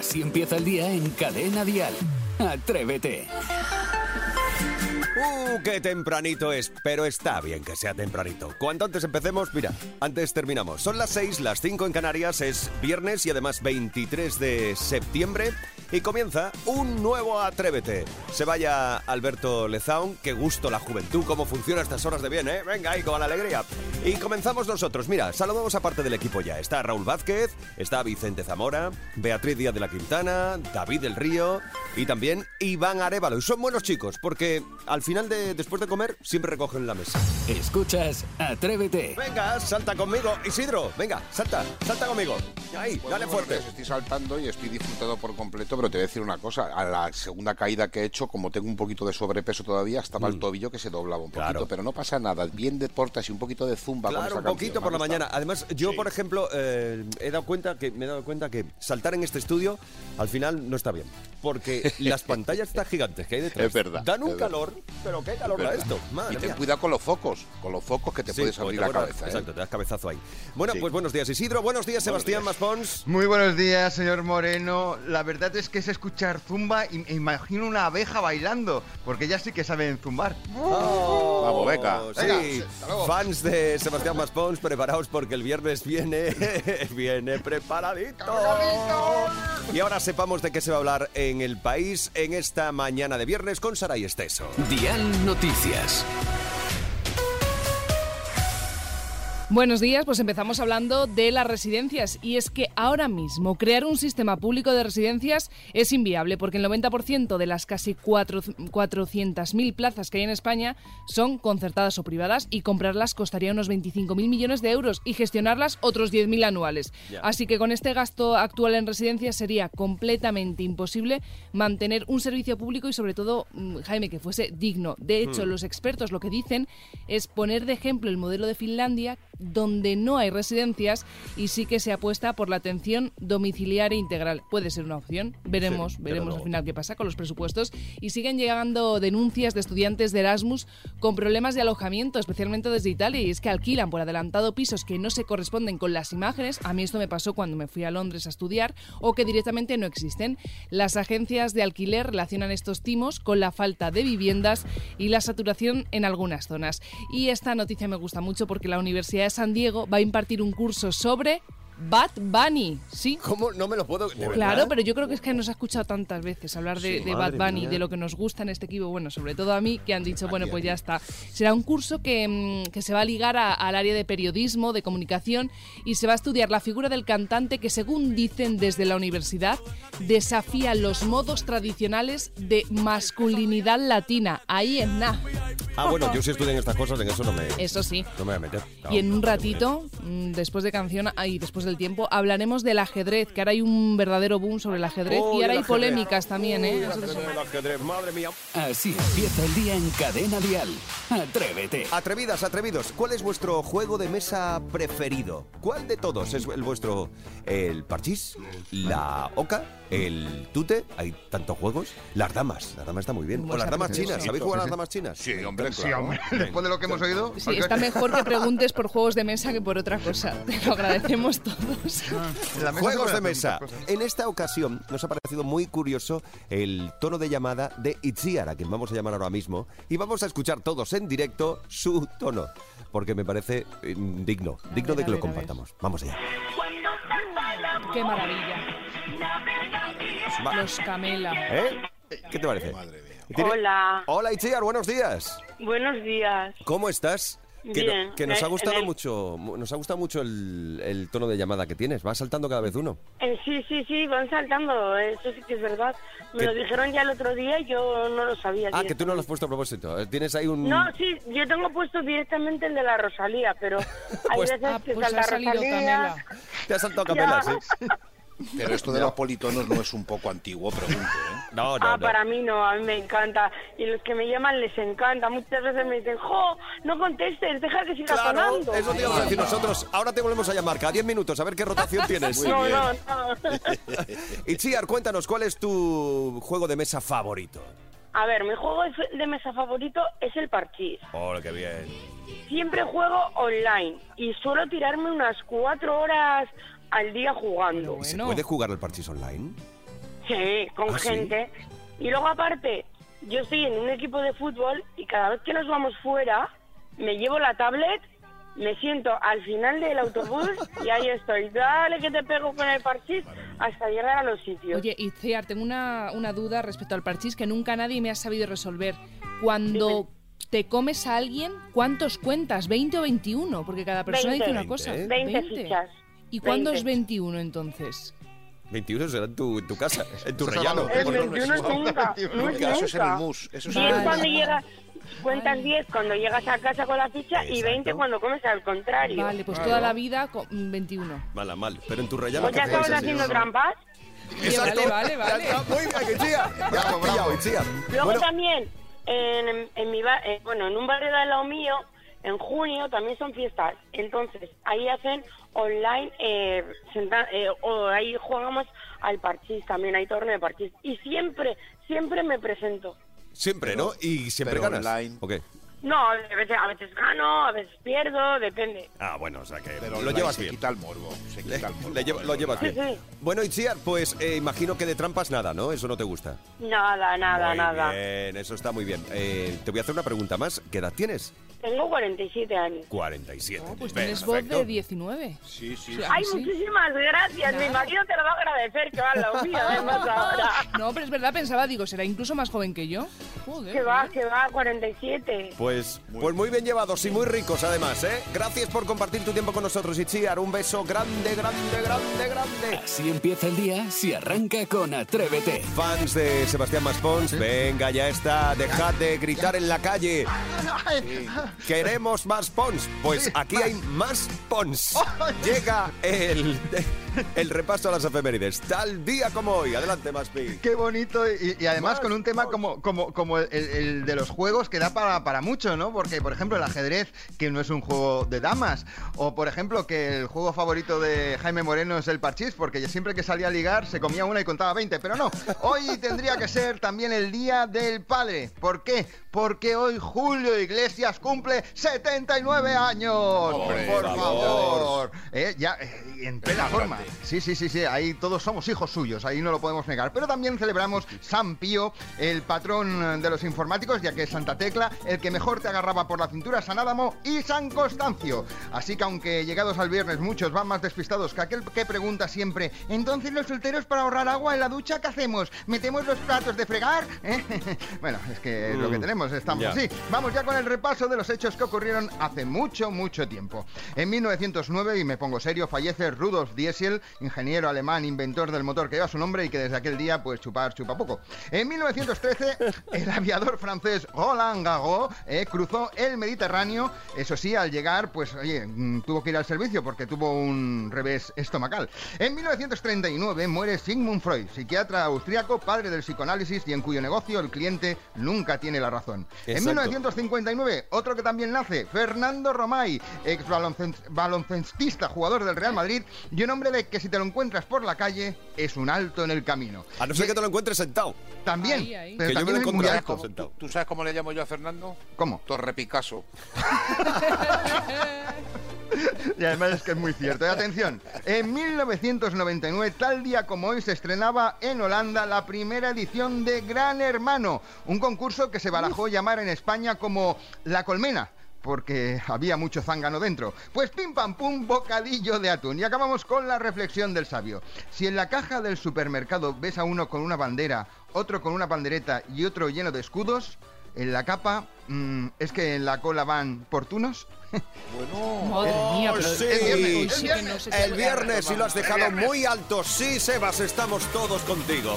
Así empieza el día en Cadena Dial. Atrévete. ¡Uh, qué tempranito es! Pero está bien que sea tempranito. Cuanto antes empecemos, mira, antes terminamos. Son las 6, las 5 en Canarias, es viernes y además 23 de septiembre. Y comienza un nuevo Atrévete. Se vaya Alberto Lezaun, qué gusto la juventud, cómo funciona a estas horas de bien, ¿eh? Venga, ahí con la alegría. Y comenzamos nosotros. Mira, saludamos a parte del equipo ya. Está Raúl Vázquez, está Vicente Zamora, Beatriz Díaz de la Quintana, David del Río y también Iván Arevalo. Y son buenos chicos, porque al final de después de comer siempre recogen la mesa. Escuchas Atrévete. Venga, salta conmigo, Isidro. Venga, salta, salta conmigo. Ahí, Bueno, dale fuerte. Estoy saltando y estoy disfrutando por completo, pero te voy a decir una cosa. A la segunda caída que he hecho, como tengo un poquito de sobrepeso todavía, estaba el tobillo que se doblaba un poquito. Mm. Claro. Pero no pasa nada. Bien deportes y un poquito de zumba con Claro, esa un canción, poquito por la mañana. Además, yo, Sí. por ejemplo, eh, he dado cuenta que me he dado cuenta que saltar en este estudio al final no está bien, porque las pantallas tan gigantes que hay detrás Es verdad, dan un es verdad. calor, pero qué calor da verdad. esto. Madre Y ten mía. cuidado con los focos, con los focos que te Sí, puedes abrir te- la bueno, cabeza. ¿eh? Exacto, te das cabezazo ahí. Bueno, Sí. pues buenos días Isidro, buenos días Sebastián días. Maspons. Muy buenos días, señor Moreno. La verdad es que es escuchar zumba y me imagino una abeja bailando, porque ya sí que saben zumbar. Vamos. Sí, Venga, luego. fans de Sebastián Maspons, preparaos porque el viernes viene, viene preparadito. Y ahora sepamos de qué se va a hablar en el país en esta mañana de viernes con Saray Esteso. Dial Noticias. Buenos días, pues empezamos hablando de las residencias y es que ahora mismo crear un sistema público de residencias es inviable porque el 90% de las casi cuatro- 400.000 plazas que hay en España son concertadas o privadas y comprarlas costaría unos 25.000 millones de euros y gestionarlas otros 10.000 anuales. Así que con este gasto actual en residencias sería completamente imposible mantener un servicio público y sobre todo, mm, Jaime, que fuese digno. De hecho, los expertos lo que dicen es poner de ejemplo el modelo de Finlandia donde no hay residencias y sí que se apuesta por la atención domiciliaria integral. Puede ser una opción, veremos, Sí, veremos al final qué pasa con los presupuestos y siguen llegando denuncias de estudiantes de Erasmus con problemas de alojamiento, especialmente desde Italia, y es que alquilan por adelantado pisos que no se corresponden con las imágenes. A mí esto me pasó cuando me fui a Londres a estudiar o que directamente no existen. Las agencias de alquiler relacionan estos timos con la falta de viviendas y la saturación en algunas zonas. Y esta noticia me gusta mucho porque la Universidad San Diego va a impartir un curso sobre Bad Bunny, ¿sí? ¿Cómo? No me lo puedo... ¿de Claro, pero yo creo que es que nos ha escuchado tantas veces hablar de, Sí, de Bad Bunny, mía. de lo que nos gusta en este equipo, bueno, sobre todo a mí, que han dicho, bueno, pues ya está. Será un curso que, mm, que se va a ligar a- al área de periodismo, de comunicación, y se va a estudiar la figura del cantante que, según dicen desde la universidad, desafía los modos tradicionales de masculinidad latina. Ahí en nada. Ah, bueno, yo si estudian estas cosas, en eso no me, Eso sí. no me voy a meter. Y en un ratito, mm, después de canción ah, y después del tiempo, hablaremos del ajedrez, que ahora hay un verdadero boom sobre el ajedrez y ahora hay ajedrez. polémicas también, ¿eh? Ajedrez, madre mía. Así empieza el día en Cadena Dial. Atrévete. Atrevidas, atrevidos, ¿cuál es vuestro juego de mesa preferido? ¿Cuál de todos es el vuestro? ¿El parchís? ¿La oca? ¿El tute? Hay tantos juegos. Las damas, las damas está muy bien. O las damas chinas, ¿sabéis jugar a las damas chinas? Sí, hombre, Sí, claro. hombre, después de lo que hemos oído. Sí, está mejor que preguntes por juegos de mesa que por otra cosa. Te lo agradecemos todos. La mesa Juegos de mesa. En esta ocasión nos ha parecido muy curioso el tono de llamada de Itziar, a quien vamos a llamar ahora mismo, y vamos a escuchar todos en directo su tono, porque me parece eh, digno, digno ver, de que lo ver, compartamos. Vamos allá. Qué maravilla. Los Camela. ¿Eh? ¿Qué te parece? Madre mía. ¿Tiene- Hola, Hola Itziar, buenos días. buenos días. ¿Cómo estás? Que, no- Bien. que nos ha gustado el- mucho, mu- nos ha gustado mucho el, el tono de llamada que tienes. Va saltando cada vez uno. Eh, sí, sí, sí, van saltando, eso sí que es verdad. Me ¿Qué? lo dijeron ya el otro día y yo no lo sabía. Ah, que tú no lo has puesto a propósito. Eh, Tienes ahí un. No, sí, yo tengo puesto directamente el de la Rosalía, pero hay Pues- veces Ah, que pues salta ha Rosalía. Camela. Te has saltado capela, Ya. sí. Pero esto de los politonos no es un poco antiguo, pregunto, ¿eh? No, no, ah, no. para mí no, a mí me encanta. Y los que me llaman les encanta. Muchas veces me dicen, ¡jo! No contestes, deja que siga Claro, sonando. eso te íbamos a decir nosotros. Ahora te volvemos a llamar cada 10 minutos a ver qué rotación tienes. no, no, no. Itziar, cuéntanos, ¿cuál es tu juego de mesa favorito? A ver, mi juego de mesa favorito es el parchís. ¡Hola, qué bien! Siempre juego online y suelo tirarme unas cuatro horas al día jugando. ¿Se Bueno. puede jugar al parchís online? Sí, con ¿Ah, sí? gente. Y luego aparte, yo estoy en un equipo de fútbol y cada vez que nos vamos fuera, me llevo la tablet, me siento al final del autobús y ahí estoy. Dale que te pego con el parchís hasta llegar a los sitios. Oye, Itziar, tengo una, una duda respecto al parchís que nunca nadie me ha sabido resolver. Cuando te comes a alguien, ¿cuántos cuentas? ¿20 o 21? Porque cada persona 20. dice una cosa. 20 fichas. ¿Y cuándo 20. es 21 entonces? 21 será en tu, en tu casa, en tu es rellano. El Bueno, 21 eso- nunca, no es Eso es en el nunca. mus. Eso es 10 en el cuando mus. llegas, cuentas 10 cuando llegas a casa con la ficha y 20 cuando comes al contrario. Vale, pues toda la vida con- mm, 21. Mala, mal. Pero en tu rellano. Pues ya ¿qué hacéis estabas así? haciendo trampas. Exacto. Vale, vale, vale. Ya está, muy bien, Itziar. Ya Bravo. Itziar. Luego Bueno, también, en, en mi ba- eh, bueno, en un barrio de al lado mío, en junio también son fiestas. Entonces, ahí hacen online, eh, senta- eh, o ahí jugamos al parchís también, hay torneo de parchís. Y siempre, siempre me presento. siempre, ¿no? Y siempre pero ganas. online. ¿O qué? No, a veces, a veces gano, a veces pierdo, depende. Ah, bueno, o sea que Pero lo llevas se bien. quita el morbo. Se Le- quita el morbo. le lleva- lo llevas bien. Sí, sí. Bueno, Itziar, pues eh, imagino que de trampas nada, ¿no? Eso no te gusta. Nada, nada, muy nada. bien, eso está muy bien. Eh, te voy a hacer una pregunta más. ¿Qué edad tienes? Tengo 47 años. 47. Oh, pues tienes voz de 19. Sí, sí. Sí, Ay, sí. muchísimas gracias. Mi marido te lo va a agradecer que va lado mío, además ahora. No, pero es verdad, pensaba, digo, será incluso más joven que yo. Joder. Que va, que va, 47. Pues pues muy bien llevados y muy ricos además, ¿eh? Gracias por compartir tu tiempo con nosotros, Itziar. Un beso grande, grande, grande, grande. Así empieza el día si arranca con Atrévete. Fans de Sebastián Maspons, venga, ya está. Dejad de gritar en la calle. Queremos más Pons. Pues aquí hay más Pons. Llega el, el repaso a las efemérides. Tal día como hoy. Adelante, Maspi. Qué bonito y, y además Más con un tema como, como, como el, el de los juegos que da para, para mucho, ¿no? Porque, por ejemplo, el ajedrez, que no es un juego de damas, o por ejemplo, que el juego favorito de Jaime Moreno es el parchís, porque siempre que salía a ligar se comía una y contaba 20, pero no, hoy tendría que ser también el Día del Padre. ¿Por qué? Porque hoy Julio Iglesias cumple 79 años. Hombre, por por favor. Eh, ya, eh, en plena forma. Sí, sí, sí, sí, ahí todos somos hijos suyos, ahí no lo podemos negar. Pero también celebramos San Pío, el patrón de los informáticos, ya que es Santa Tecla, el que mejor te agarraba por la cintura, San Adamo y San Constancio. Así que aunque llegados al viernes muchos van más despistados que aquel que pregunta siempre, entonces los solteros para ahorrar agua en la ducha, ¿qué hacemos? ¿Metemos los platos de fregar? ¿Eh? bueno, es que es lo que Mm, tenemos, estamos así. Vamos ya con el repaso de los hechos que ocurrieron hace mucho, mucho tiempo. En 1909, y me pongo serio, fallece Rudolf Diesel, ingeniero alemán, inventor del motor que lleva su nombre y que desde aquel día, pues chupar, chupa poco. En 1913, el aviador francés Roland Garros eh, cruzó el Mediterráneo. Eso sí, al llegar, pues oye, mm, tuvo que ir al servicio porque tuvo un revés estomacal. En 1939 muere Sigmund Freud, psiquiatra austriaco, padre del psicoanálisis y en cuyo negocio el cliente nunca tiene la razón. En Exacto. 1959, otro que también nace, Fernando Romay, ex baloncestista, jugador del Real Madrid, y un hombre de que si te lo encuentras por la calle es un alto en el camino. A no ser que te lo encuentres sentado. También, Ahí, ahí. pero Que yo me también lo es muy alto. alto. sentado. ¿Tú sabes cómo le llamo yo a Fernando? ¿Cómo? Torre Picasso. Y además es que es muy cierto. Y atención, en 1999, tal día como hoy, se estrenaba en Holanda la primera edición de Gran Hermano, un concurso que se barajó llamar en España como La Colmena. Porque había mucho zángano dentro. Pues pim pam pum, bocadillo de atún. Y acabamos con la reflexión del sabio. Si en la caja del supermercado ves a uno con una bandera, otro con una pandereta y otro lleno de escudos, en la capa, mm, ¿es que en la cola van portunos? Bueno. Madre mía, pero sí. es viernes, si- El viernes y lo has dejado muy alto. Sí, Sebas, estamos todos contigo.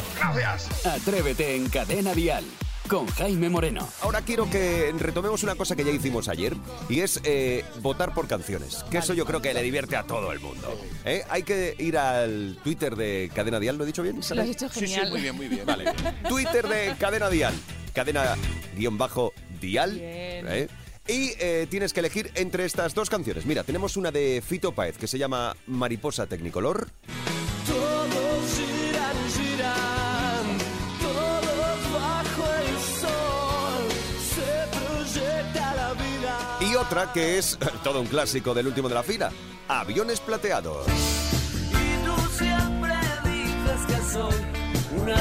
Atrévete en Cadena Dial con Jaime Moreno. Ahora quiero que retomemos una cosa que ya hicimos ayer y es eh, votar por canciones. Que eso yo creo que le divierte a todo el mundo. ¿Eh? Hay que ir al Twitter de Cadena Dial, ¿lo he dicho bien? Lo has Isabel? hecho Sí, genial. sí, muy bien, muy bien. Vale. Twitter de Cadena Dial. Cadena guion bajo Dial. Bien. ¿eh? Y eh, tienes que elegir entre estas dos canciones. Mira, tenemos una de Fito Páez que se llama Mariposa Tecnicolor. Otra que es todo un clásico del último de la fila. Aviones plateados. Y tú siempre dices que soy una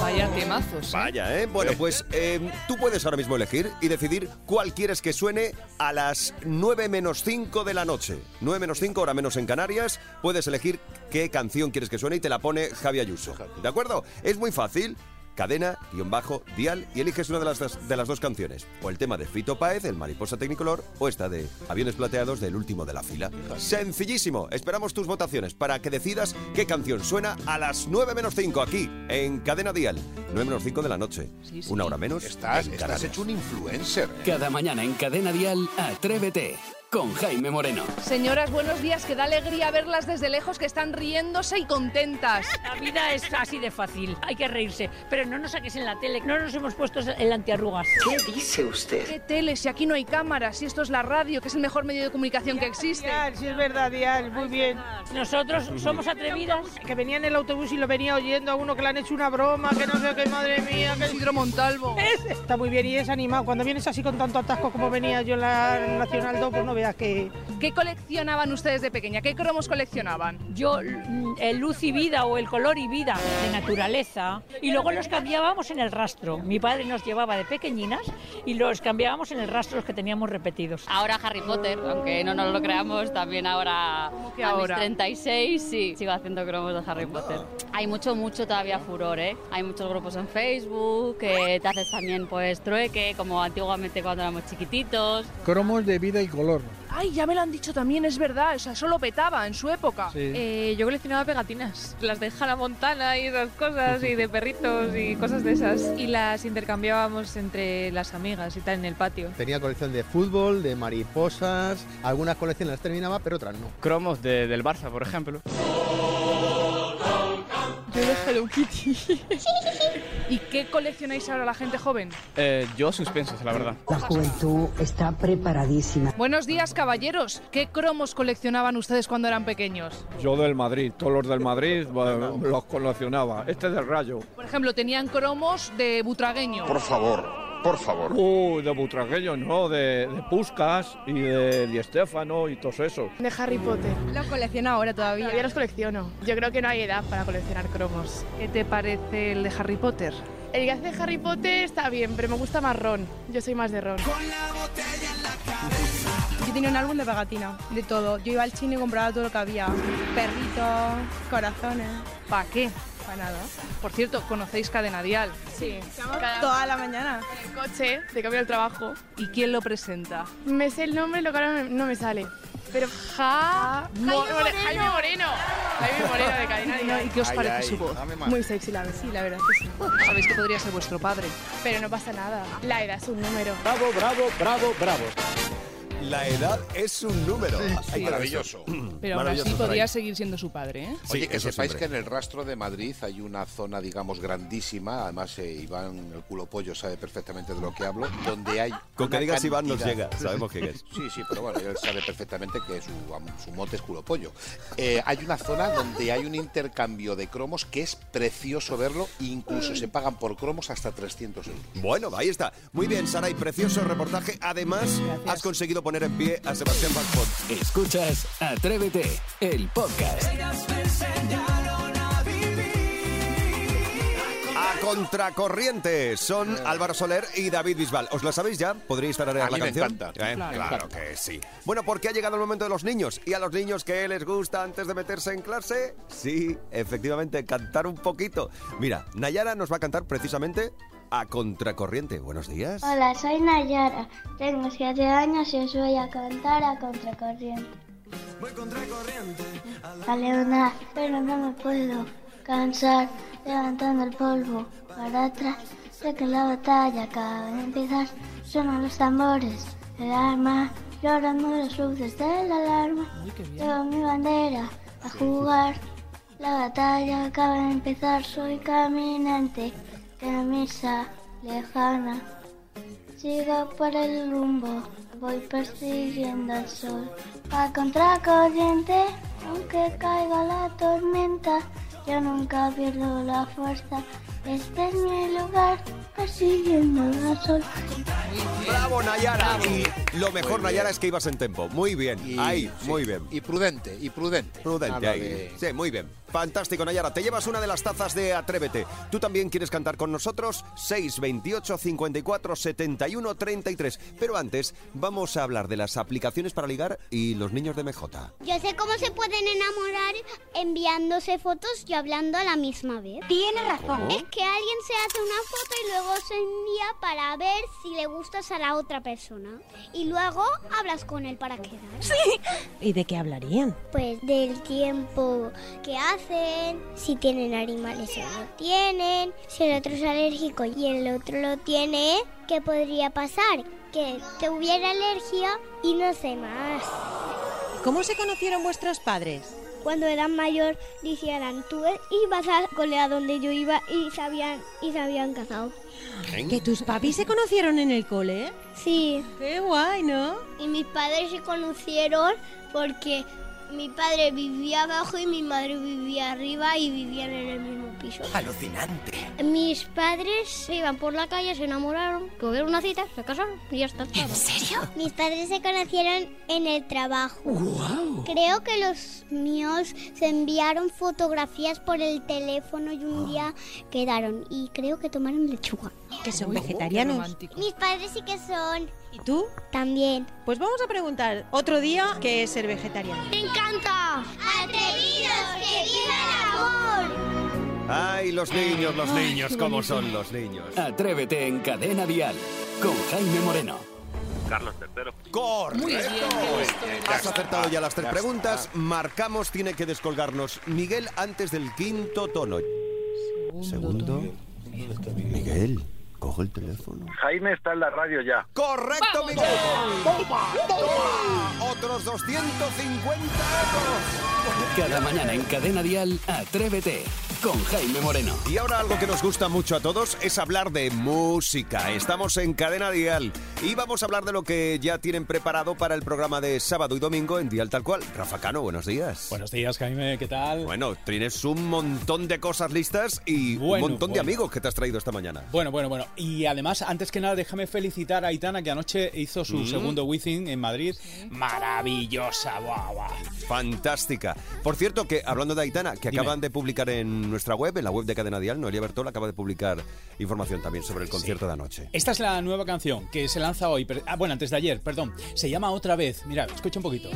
Vaya temazos. ¿eh? Vaya, ¿eh? Bueno, pues eh, tú puedes ahora mismo elegir y decidir cuál quieres que suene a las 9 menos 5 de la noche. 9 menos 5, hora menos en Canarias. Puedes elegir qué canción quieres que suene y te la pone Javi Ayuso. ¿De acuerdo? Es muy fácil. Cadena, guion bajo, dial y eliges una de las, dos- de las dos canciones. O el tema de Fito Páez, el Mariposa Tecnicolor, o esta de Aviones Plateados del último de la fila. Sencillísimo. Esperamos tus votaciones para que decidas qué canción suena a las 9 menos 5 aquí, en Cadena Dial. 9 menos 5 de la noche. Sí, sí. Una hora menos. Estás, estás hecho un influencer. ¿eh? Cada mañana en Cadena Dial, Atrévete con Jaime Moreno. Señoras, buenos días. Que da alegría verlas desde lejos, que están riéndose y contentas. La vida es así de fácil, hay que reírse, pero no nos saques en la tele, no nos hemos puesto el antiarrugas. ¿Qué dice usted? ¿Qué tele? Si aquí no hay cámaras, si esto es la radio, que es el mejor medio de comunicación que existe. si es verdad, Dial, muy bien. Nosotros somos atrevidas. Que venía en el autobús y lo venía oyendo a uno que le han hecho una broma, que no sé qué, madre mía, que Isidro Montalvo. Está muy bien y es animado. Cuando vienes así con tanto atasco como venía yo en la Nacional 2, pues no veas que... ¿Qué coleccionaban ustedes de pequeña? ¿Qué cromos coleccionaban? Yo, mm, el luz y vida o el color y vida de naturaleza, y luego los cambiábamos en el rastro. Mi padre nos llevaba de pequeñinas y los cambiábamos en el rastro los que teníamos repetidos. Ahora Harry Potter, aunque no nos lo creamos, también ahora que a ahora? mis 36 sí, sigo haciendo cromos de Harry Potter. Hay mucho, mucho todavía furor, ¿eh? Hay muchos grupos en Facebook, que te haces también pues trueque, como antiguamente cuando éramos chiquititos. Cromos de vida y color. Ay, ya me lo han dicho también, es verdad. O sea, eso lo petaba en su época. Eh, yo coleccionaba pegatinas, las de Hannah Montana y esas cosas, y de perritos y cosas de esas. Y las intercambiábamos entre las amigas y tal en el patio. Tenía colección de fútbol, de mariposas, algunas colecciones las terminaba, pero otras no. Cromos de- del Barça, por ejemplo. Yo de Hello Kitty. ¿Y qué coleccionáis ahora la gente joven? Eh, yo suspensos, la verdad. La juventud está preparadísima. Buenos días, caballeros. ¿Qué cromos coleccionaban ustedes cuando eran pequeños? Yo del Madrid, todos los del Madrid bueno, los coleccionaba. Este del Rayo. Por ejemplo, tenían cromos de butragueño. Por favor, por favor. Uh, de Butragueño, no, de, de Puskas y de Di Stéfano y todos esos. De Harry Potter. Los colecciono ahora todavía. Todavía los colecciono. Yo creo que no hay edad para coleccionar cromos. ¿Qué te parece el de Harry Potter? El que hace Harry Potter está bien, pero me gusta más Ron. Yo soy más de Ron. Yo tenía un álbum de pegatina, de todo. Yo iba al chino y compraba todo lo que había. Perritos, corazones. ¿Para qué? Para nada. Por cierto, ¿conocéis Cadena Dial? Sí. Toda la mañana. En el coche, de camino al trabajo. ¿Y quién lo presenta? Me sé el nombre, lo que ahora no me sale. Pero ja... Mo- Jaime Moreno. Jaime Moreno de Cadena Dial. ¿Y qué os Ay, parece ay, su voz? Muy sexy la verdad. Sí, la verdad que sí. Sabéis que podría ser vuestro padre. Pero no pasa nada. La edad es un número. Bravo, bravo, bravo, bravo. La edad es un número. Ay, Maravilloso. Pero aún así podría seguir siendo su padre, ¿eh? Oye, Sí, que sepáis siempre. que en el rastro de Madrid hay una zona, digamos, grandísima, además eh, Iván, el culo pollo, sabe perfectamente de lo que hablo, donde hay... Con que digas Iván nos llega, sabemos quién es. Sí, sí, pero bueno, él sabe perfectamente que su, su mote es culo pollo. Eh, hay una zona donde hay un intercambio de cromos que es precioso verlo, incluso se pagan por cromos hasta 300 euros. Bueno, ahí está. Muy bien, Sara, y precioso reportaje. Además, has conseguido poner en pie a Sebastián Pascot. Escuchas Atrévete, el podcast. A contracorriente son Álvaro Soler y David Bisbal. ¿Os la sabéis ya? ¿Podríais tararear A la mí me canción? encanta. ¿Eh? Claro. Claro que sí. Bueno, porque ha llegado el momento de los niños. ¿Y a los niños qué les gusta antes de meterse en clase? Sí, efectivamente, cantar un poquito. Mira, Nayara nos va a cantar precisamente a contracorriente. Buenos días. Hola, soy Nayara. Tengo 7 años y os voy a cantar a contracorriente. A leonar, pero no me puedo cansar levantando el polvo para atrás. Sé que la batalla acaba de empezar. Suenan los tambores, el arma, llorando las luces de la alarma. Llevo mi bandera a jugar. La batalla acaba de empezar. Soy caminante de la misa lejana. Sigo por el rumbo, voy persiguiendo al sol. A contracorriente, aunque caiga la tormenta, yo nunca pierdo la fuerza. Este es mi lugar, persiguiendo al sol. ¡Bravo, Nayara! Y lo mejor, Nayara, es que ibas en tempo. Muy bien. Y- ahí, sí. muy bien. Y prudente, y prudente. Prudente Nada ahí. de- Sí, muy bien. Fantástico, Nayara. Te llevas una de las tazas de Atrévete. ¿Tú también quieres cantar con nosotros? 6, 28, 54, 71, 33. Pero antes, vamos a hablar de las aplicaciones para ligar y los niños de MJ. Yo sé cómo se pueden enamorar enviándose fotos y hablando a la misma vez. Tiene razón. ¿Cómo? Es que alguien se hace una foto y luego se envía para ver si le gustas a la otra persona. Y luego hablas con él para quedar. ¿Y de qué hablarían? Pues del tiempo que hacen, si tienen animales o no tienen, si el otro es alérgico y el otro lo tiene, ¿qué podría pasar? Que te hubiera alergia y no sé más. ¿Cómo se conocieron vuestros padres? Cuando eran mayor dijeran, tú ibas al cole a donde yo iba y se habían, y se habían casado. ¿Que tus papis se conocieron en el cole? Sí. Qué guay, ¿no? Y mis padres se conocieron porque mi padre vivía abajo y mi madre vivía arriba y vivían en el mismo piso. Alucinante. Mis padres se iban por la calle, se enamoraron, tuvieron una cita, se casaron y ya está. ¿En serio? Mis padres se conocieron en el trabajo. Creo que los míos se enviaron fotografías por el teléfono y un día quedaron y creo que tomaron lechuga. Que son vegetarianos. Mis padres sí que son. ¿Y tú? También. Pues vamos a preguntar otro día qué es ser vegetariano. ¡Me encanta! ¡Atrevidos! ¡Que viva el amor! Ay, los niños, los niños, ¿cómo son los niños? Atrévete en Cadena Dial con Jaime Moreno. Carlos III. ¡Correcto! Muy bien. Has acertado ya las tres preguntas. Marcamos, tiene que descolgarnos Miguel antes del quinto tono. Segundo. Miguel, coge el teléfono. Jaime está en la radio ya. ¡Correcto, Miguel! ¡Toma! ¡Toma! ¡Otros 250 euros! Cada mañana en Cadena Dial, Atrévete con Jaime Moreno. Y ahora algo que nos gusta mucho a todos es hablar de música. Estamos en Cadena Dial y vamos a hablar de lo que ya tienen preparado para el programa de sábado y domingo en Dial Tal Cual. Rafa Cano, buenos días. Buenos días, Jaime, ¿qué tal? Bueno, tienes un montón de cosas listas y Bueno, un montón de bueno. amigos que te has traído esta mañana. Bueno, bueno, bueno. Y además, antes que nada, déjame felicitar a Aitana, que anoche hizo su Mm. segundo Wizzing en Madrid. Maravillosa, guau, guau. Fantástica. Por cierto, que hablando de Aitana, que Dime. acaban de publicar en nuestra web, en la web de Cadena Dial, Noelia Bertol acaba de publicar información también sobre el concierto de anoche. Esta es la nueva canción que se lanza hoy. Ah, bueno, antes de ayer, perdón. Se llama Otra vez. Mira, escucha un poquito.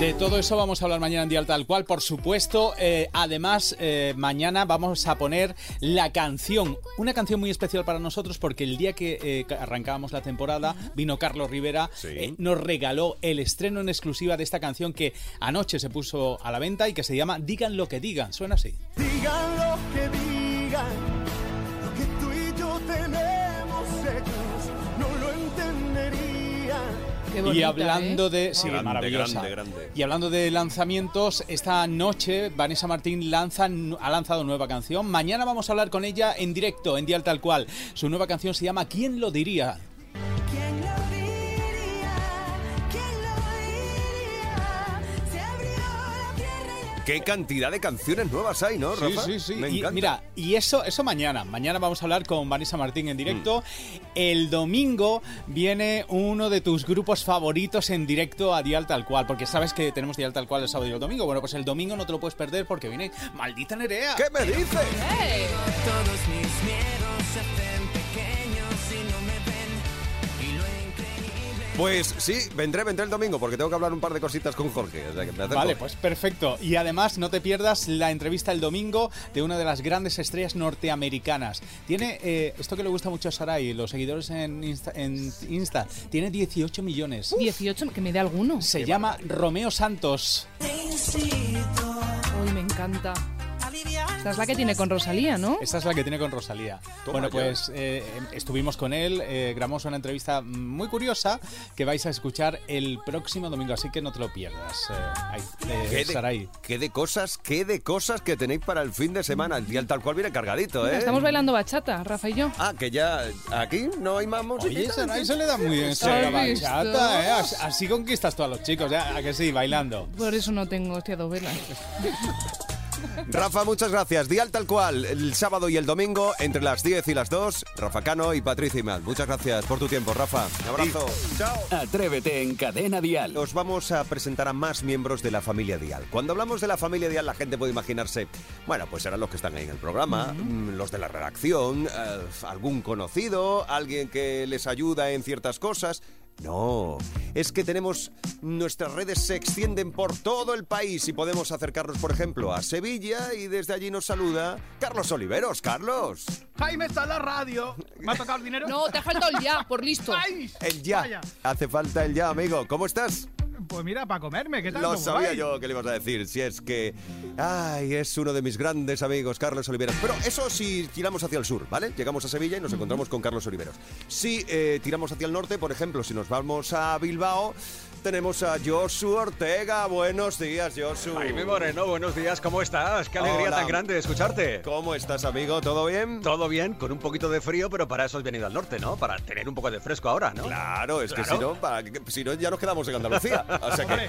De todo eso vamos a hablar mañana en Dial Tal Cual, por supuesto. Eh, además, eh, mañana vamos a poner la canción, una canción muy especial para nosotros porque el día que eh, arrancábamos la temporada vino Carlos Rivera, eh, nos regaló el estreno en exclusiva de esta canción que anoche se puso a la venta y que se llama Digan lo que digan. Suena así. Digan lo que digan, y hablando de. Sí, Grande, maravillosa. grande, grande. Y hablando de lanzamientos, esta noche Vanessa Martín lanza, ha lanzado nueva canción. Mañana vamos a hablar con ella en directo, en Dial Tal Cual. Su nueva canción se llama ¿Quién lo diría? ¿Qué cantidad de canciones nuevas hay, no, Sí, Rafa? sí, sí. Me Y encanta. mira, y eso, eso mañana. Mañana vamos a hablar con Vanessa Martín en directo. Mm. El domingo viene uno de tus grupos favoritos en directo a Dial Tal Cual, porque sabes que tenemos Dial Tal Cual el sábado y el domingo. Bueno, pues el domingo no te lo puedes perder porque viene Maldita Nerea. ¿Qué me dices? Todos mis miedos Pues sí, vendré, vendré el domingo porque tengo que hablar un par de cositas con Jorge. o sea que me acerco. Vale, pues perfecto. Y además no te pierdas la entrevista el domingo de una de las grandes estrellas norteamericanas. Tiene, eh, esto que le gusta mucho a Sarai, los seguidores en Insta, en Insta, tiene 18 millones. 18, que me dé alguno. Se llama Romeo Santos. Uy, me encanta. Esta es la que tiene con Rosalía, ¿no? Esta es la que tiene con Rosalía. bueno, pues eh, estuvimos con él, eh, grabamos una entrevista muy curiosa que vais a escuchar el próximo domingo, así que no te lo pierdas. eh, ahí, eh, ¿Qué de, qué de cosas, qué de cosas que tenéis para el fin de semana. El día tal cual viene cargadito, ¿eh? Estamos bailando bachata, Rafa y yo. Ah, que ya aquí no hay más Oye, musiquita. Sarai se le da muy bien ¿Has ser la bachata, ¿eh? Así, así conquistas tú a los chicos, ¿eh? ¿A que sí? Bailando. Por eso no tengo hostia dos velas. Rafa, muchas gracias. Dial tal cual, el sábado y el domingo, entre las 10 y las 2, Rafa Cano y Patricia Imal. Muchas gracias por tu tiempo, Rafa. Un abrazo. Chao. Atrévete en Cadena Dial. Os vamos a presentar a más miembros de la familia Dial. Cuando hablamos de la familia Dial, la gente puede imaginarse, bueno, pues serán los que están ahí en el programa, mm, los de la redacción, eh, algún conocido, alguien que les ayuda en ciertas cosas. No, es que tenemos nuestras redes se extienden por todo el país y podemos acercarnos, por ejemplo, a Sevilla y desde allí nos saluda Carlos Oliveros. Carlos, Jaime está en la radio. ¿Me ha tocado el dinero? No, te ha faltado el ya, por listo. ¡Ay! el ya. Vaya. Hace falta el ya, amigo. ¿Cómo estás? Pues mira, para comerme, ¿qué tal? Lo ¿Cómo sabía vais? yo que le ibas a decir. Si es que. Ay, es uno de mis grandes amigos, Carlos Oliveros. Pero eso si tiramos hacia el sur, ¿vale? Llegamos a Sevilla y nos encontramos con Carlos Oliveros. Si eh, tiramos hacia el norte, por ejemplo, si nos vamos a Bilbao, tenemos a Josu Ortega. Buenos días, Josu. Jaime Moreno, buenos días, ¿cómo estás? Qué alegría Hola. tan grande escucharte. ¿Cómo estás, amigo? ¿Todo bien? Todo bien, con un poquito de frío, pero para eso has venido al norte, ¿no? Para tener un poco de fresco ahora, ¿no? Claro, es que Claro. si no, para si no ya nos quedamos en Andalucía. O sea que-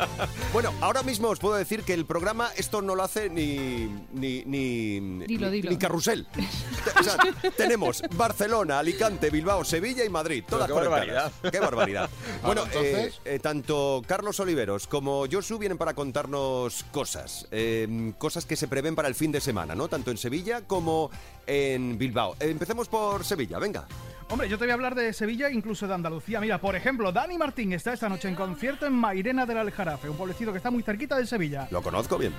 bueno, ahora mismo os puedo decir que el programa esto no lo hace ni ni ni, Dilo, ni- dilo. ni carrusel. O sea, tenemos Barcelona, Alicante, Bilbao, Sevilla y Madrid, todas qué barbaridad. Qué barbaridad. Bueno, entonces- eh, eh, tanto Carlos Oliveros como Josu vienen para contarnos cosas, eh, cosas que se prevén para el fin de semana, ¿no? Tanto en Sevilla como en Bilbao. Empecemos por Sevilla, venga. Hombre, yo te voy a hablar de Sevilla, incluso de Andalucía. Mira, por ejemplo, Dani Martín está esta noche en concierto en Mairena del Aljarafe, un pueblecito que está muy cerquita de Sevilla. Lo conozco bien.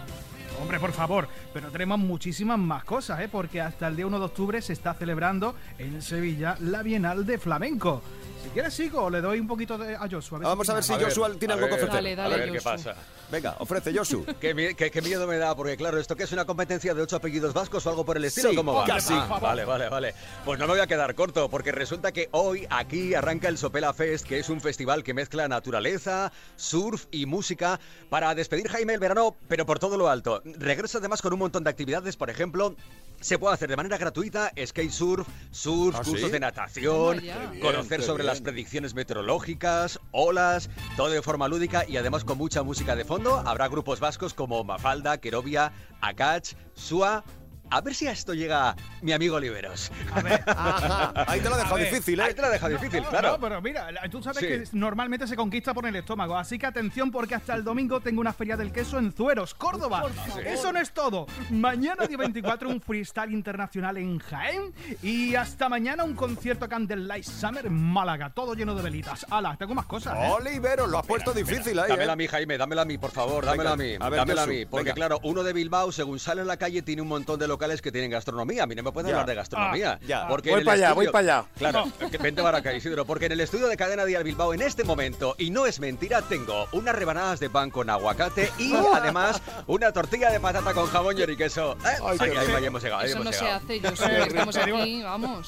Hombre, por favor, pero tenemos muchísimas más cosas, ¿eh? Porque hasta el día 1 de octubre se está celebrando en Sevilla la Bienal de Flamenco. Si quieres sigo o le doy un poquito de a Joshua. Vamos a ver si A ver, Joshua tiene algo que ofrecer. Dale, dale, a ver qué pasa. Venga, ofrece Josu. ¿Qué, mi- qué- qué miedo me da, porque claro, ¿esto qué es una competencia de ocho apellidos vascos o algo por el estilo? Sí, ¿Cómo va? casi. Ah, vale, vale, vale. Pues no me voy a quedar corto, porque resulta que hoy aquí arranca el Sopela Fest, que es un festival que mezcla naturaleza, surf y música para despedir Jaime el verano, pero por todo lo alto. Regresa además con un montón de actividades, por ejemplo, se puede hacer de manera gratuita skate surf, surf, ¿Ah, cursos sí? de natación, conocer bien, sobre las predicciones meteorológicas, olas, todo de forma lúdica y además con mucha música de fondo. Habrá grupos vascos como Mafalda, Querovia, Akach, Sua. A ver si a esto llega mi amigo Oliveros. Ajá, ahí te lo dejo A ver, difícil, Ahí ¿eh? te la deja difícil, No, claro. No, pero mira, tú sabes Sí. que normalmente se conquista por el estómago, así que atención porque hasta el domingo tengo una feria del queso en Zueros, Córdoba. Eso no es todo. Mañana día 24 un freestyle internacional en Jaén y hasta mañana un concierto Candlelight Summer en Málaga, todo lleno de velitas. Ala, tengo más cosas. ¿eh? Oliveros, lo has puesto difícil ahí, Dámela a ¿eh? mí, Jaime, dámela a mí, por favor, dámela a mí. Venga, a ver, dámela a mí. Porque venga. claro, uno de Bilbao, según sale en la calle, tiene un montón de locales que tienen gastronomía. A mí no me puede Ya. hablar de gastronomía. Ah, ya. Porque Voy para allá, estudio- voy para allá. Claro, que vente para acá, Isidro, porque en el estudio de Cadena Dial Bilbao en este momento, y no es mentira, tengo unas rebanadas de pan con aguacate y además una tortilla de patata con jamón y queso. ¿Eh? Ay, Ahí, qué ahí hemos llegado, ahí Eso hemos no se hace, yo sé, estamos aquí, vamos.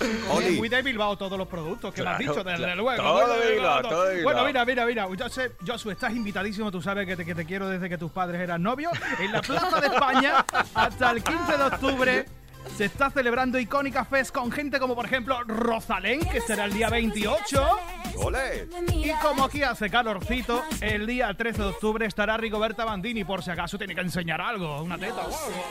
Muy de Bilbao todos los productos que me has Claro, dicho, desde claro. luego. Todo muy de Bilbao, todo de Bueno, mira, mira, mira. Yo sé, Josu, estás invitadísimo, tú sabes que te, que te quiero desde que tus padres eran novios. En la Plaza de España, hasta el 15 de octubre. Se está celebrando Icónica Fest con gente como por ejemplo Rosalén, que será el día 28. ¡Ole! Y como aquí hace calorcito, el día 13 de octubre estará Rigoberta Bandini, por si acaso tiene que enseñar algo, una teta o algo.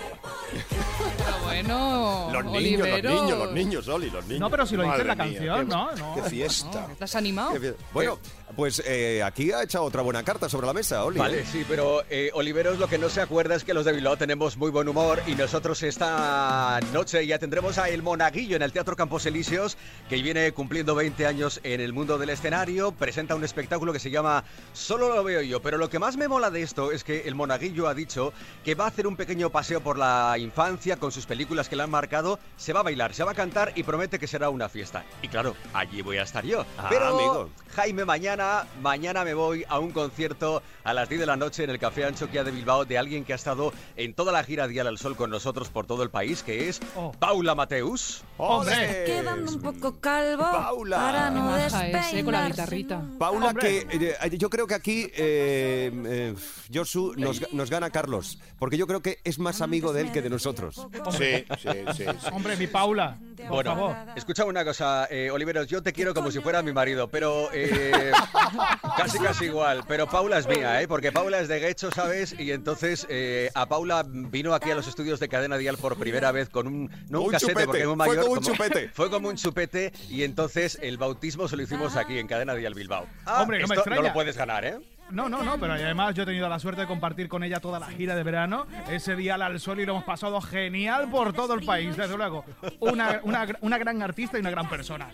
Pero bueno, Los niños, los niños, los niños, Oli, los niños. No, pero si lo dice la mía, canción, qué- ¿no? no. Qué fiesta. No, ¿Estás animado? Qué bien. Bueno, pues eh, aquí ha echado otra buena carta sobre la mesa, Oli. Vale, sí, pero eh, Oliveros lo que no se acuerda es que los de Bilbao tenemos muy buen humor y nosotros esta noche ya tendremos a El Monaguillo en el Teatro Campos Elíseos, que viene cumpliendo 20 años en el mundo del escenario, presenta un espectáculo que se llama Solo lo veo yo, pero lo que más me mola de esto es que El Monaguillo ha dicho que va a hacer un pequeño paseo por la infancia con sus películas que le han marcado, se va a bailar, se va a cantar y promete que será una fiesta. Y claro, allí voy a estar yo. Ah, pero amigo. Jaime mañana mañana, mañana me voy a un concierto a las 10 de la noche en el Café Anchoquia de Bilbao de alguien que ha estado en toda la gira Dial al Sol con nosotros por todo el país, que es Paula Mateus. ¡Hombre! Quedando un poco calvo Paula. para no eh, con la despeinarse. guitarrita. Paula, que eh, yo creo que aquí, eh, eh, Josu, nos, nos gana Carlos, porque yo creo que es más amigo de él que de nosotros. Sí, sí, sí. sí. Hombre, mi Paula, por Bueno, favor. escucha una cosa, eh, Oliveros, yo te quiero como si fuera mi marido, pero eh, casi casi igual. Pero Paula es mía, ¿eh? Porque Paula es de Guecho, ¿sabes? Y entonces eh, a Paula vino aquí a los estudios de Cadena Dial por primera vez con un, no un, Un casete, chupete, porque es muy fue mayor. como un chupete. Fue como un chupete y entonces el bautismo se lo hicimos aquí en Cadena Dial Bilbao. Ah, Hombre, no esto no lo puedes ganar, ¿eh? No, no, no, pero además yo he tenido la suerte de compartir con ella toda la gira de verano, ese día al sol y lo hemos pasado genial por todo el país, desde luego. Una, una, una gran artista y una gran persona.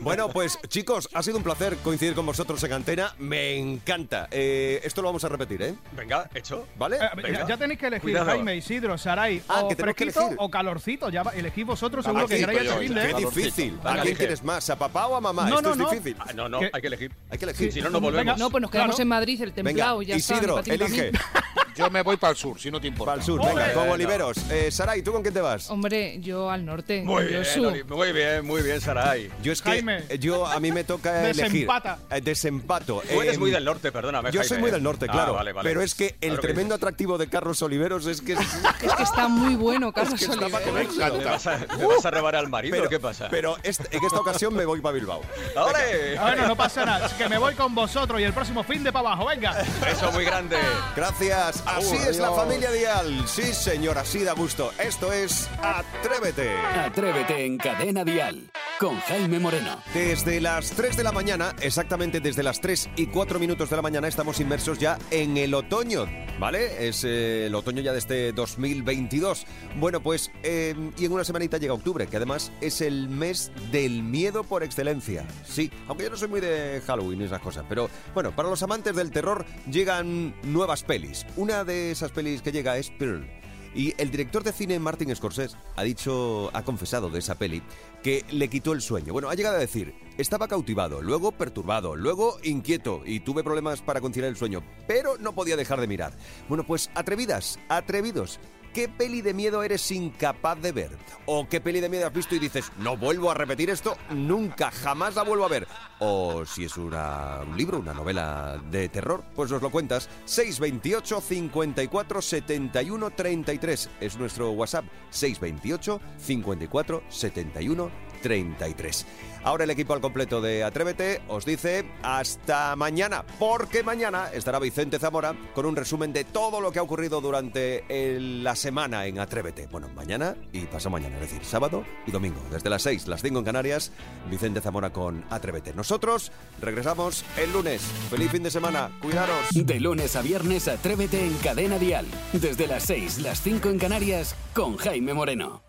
Bueno, pues chicos, ha sido un placer coincidir con vosotros en antena. Me encanta. Eh, esto lo vamos a repetir, ¿eh? Venga, hecho. ¿Vale? Eh, ya, ya tenéis que elegir, Cuidado. Jaime, Isidro, Saray, Ah, o que tenemos que fresquito o calorcito. Ya va- elegid vosotros, Ah, seguro que fin ya. de- Qué difícil. ¿A quién quieres más? ¿A papá o a mamá? No, Esto no, es no. difícil. Ah, no, no, hay que elegir. Hay que elegir. Si no, no Venga, volvemos. No, pues nos quedamos Claro. en Madrid, el Venga, templado, ya está, Isidro, elige. Yo me voy para el sur, si no te importa. Para el sur, venga, con. Oliveros. Eh, Saray, ¿tú con quién te vas? Hombre, yo al norte. Muy yo bien, muy bien, muy bien, Saray. Yo es que Jaime. yo a mí me toca elegir. Desempata. Eh, desempato. Tú eres Eh, muy del norte, perdóname. Yo Jaime, soy muy ¿eh? del norte, Ah, claro. vale, vale. Pero es que el Claro que tremendo atractivo de Carlos Oliveros es que. Es que está muy bueno, Carlos que está para Oliveros. comérselo. ¿Me vas, a, me vas a robar al marido Pero, qué pasa? pero este- en esta ocasión me voy para Bilbao. ¡Ole! Bueno, no pasa nada, es que me voy con vosotros y el próximo fin de para abajo, venga. Beso muy grande. Gracias. Así es la familia Dial. Sí, señor, así da gusto. Esto es Atrévete. Atrévete en Cadena Dial con Jaime Moreno. Desde las 3 de la mañana, exactamente desde las 3 y 4 minutos de la mañana, estamos inmersos ya en el otoño, ¿vale? Es eh, el otoño ya de este 2022. Bueno, pues, eh, y en una semanita llega octubre, que además es el mes del miedo por excelencia. Sí, aunque yo no soy muy de Halloween y esas cosas, pero bueno, para los amantes del terror llegan nuevas pelis. Una de esas pelis que llega es Pearl. Y el director de cine Martin Scorsese ha dicho, ha confesado de esa peli que le quitó el sueño. Bueno, ha llegado a decir, estaba cautivado, luego perturbado, luego inquieto y tuve problemas para conciliar el sueño, pero no podía dejar de mirar. Bueno, pues atrevidas, atrevidos. ¿Qué peli de miedo eres incapaz de ver? ¿O qué peli de miedo has visto y dices, no vuelvo a repetir esto, nunca, jamás la vuelvo a ver? O si es una- un libro, una novela de terror, pues nos lo cuentas. 628 54 71 33 es nuestro WhatsApp. 628 54 71 33. Ahora el equipo al completo de Atrévete os dice hasta mañana, porque mañana estará Vicente Zamora con un resumen de todo lo que ha ocurrido durante la semana en Atrévete. Bueno, mañana y pasado mañana, es decir, sábado y domingo, desde las 6, las 5 en Canarias, Vicente Zamora con Atrévete. Nosotros regresamos el lunes. Feliz fin de semana, cuidaros. De lunes a viernes, Atrévete en Cadena Dial. Desde las 6, las 5 en Canarias con Jaime Moreno.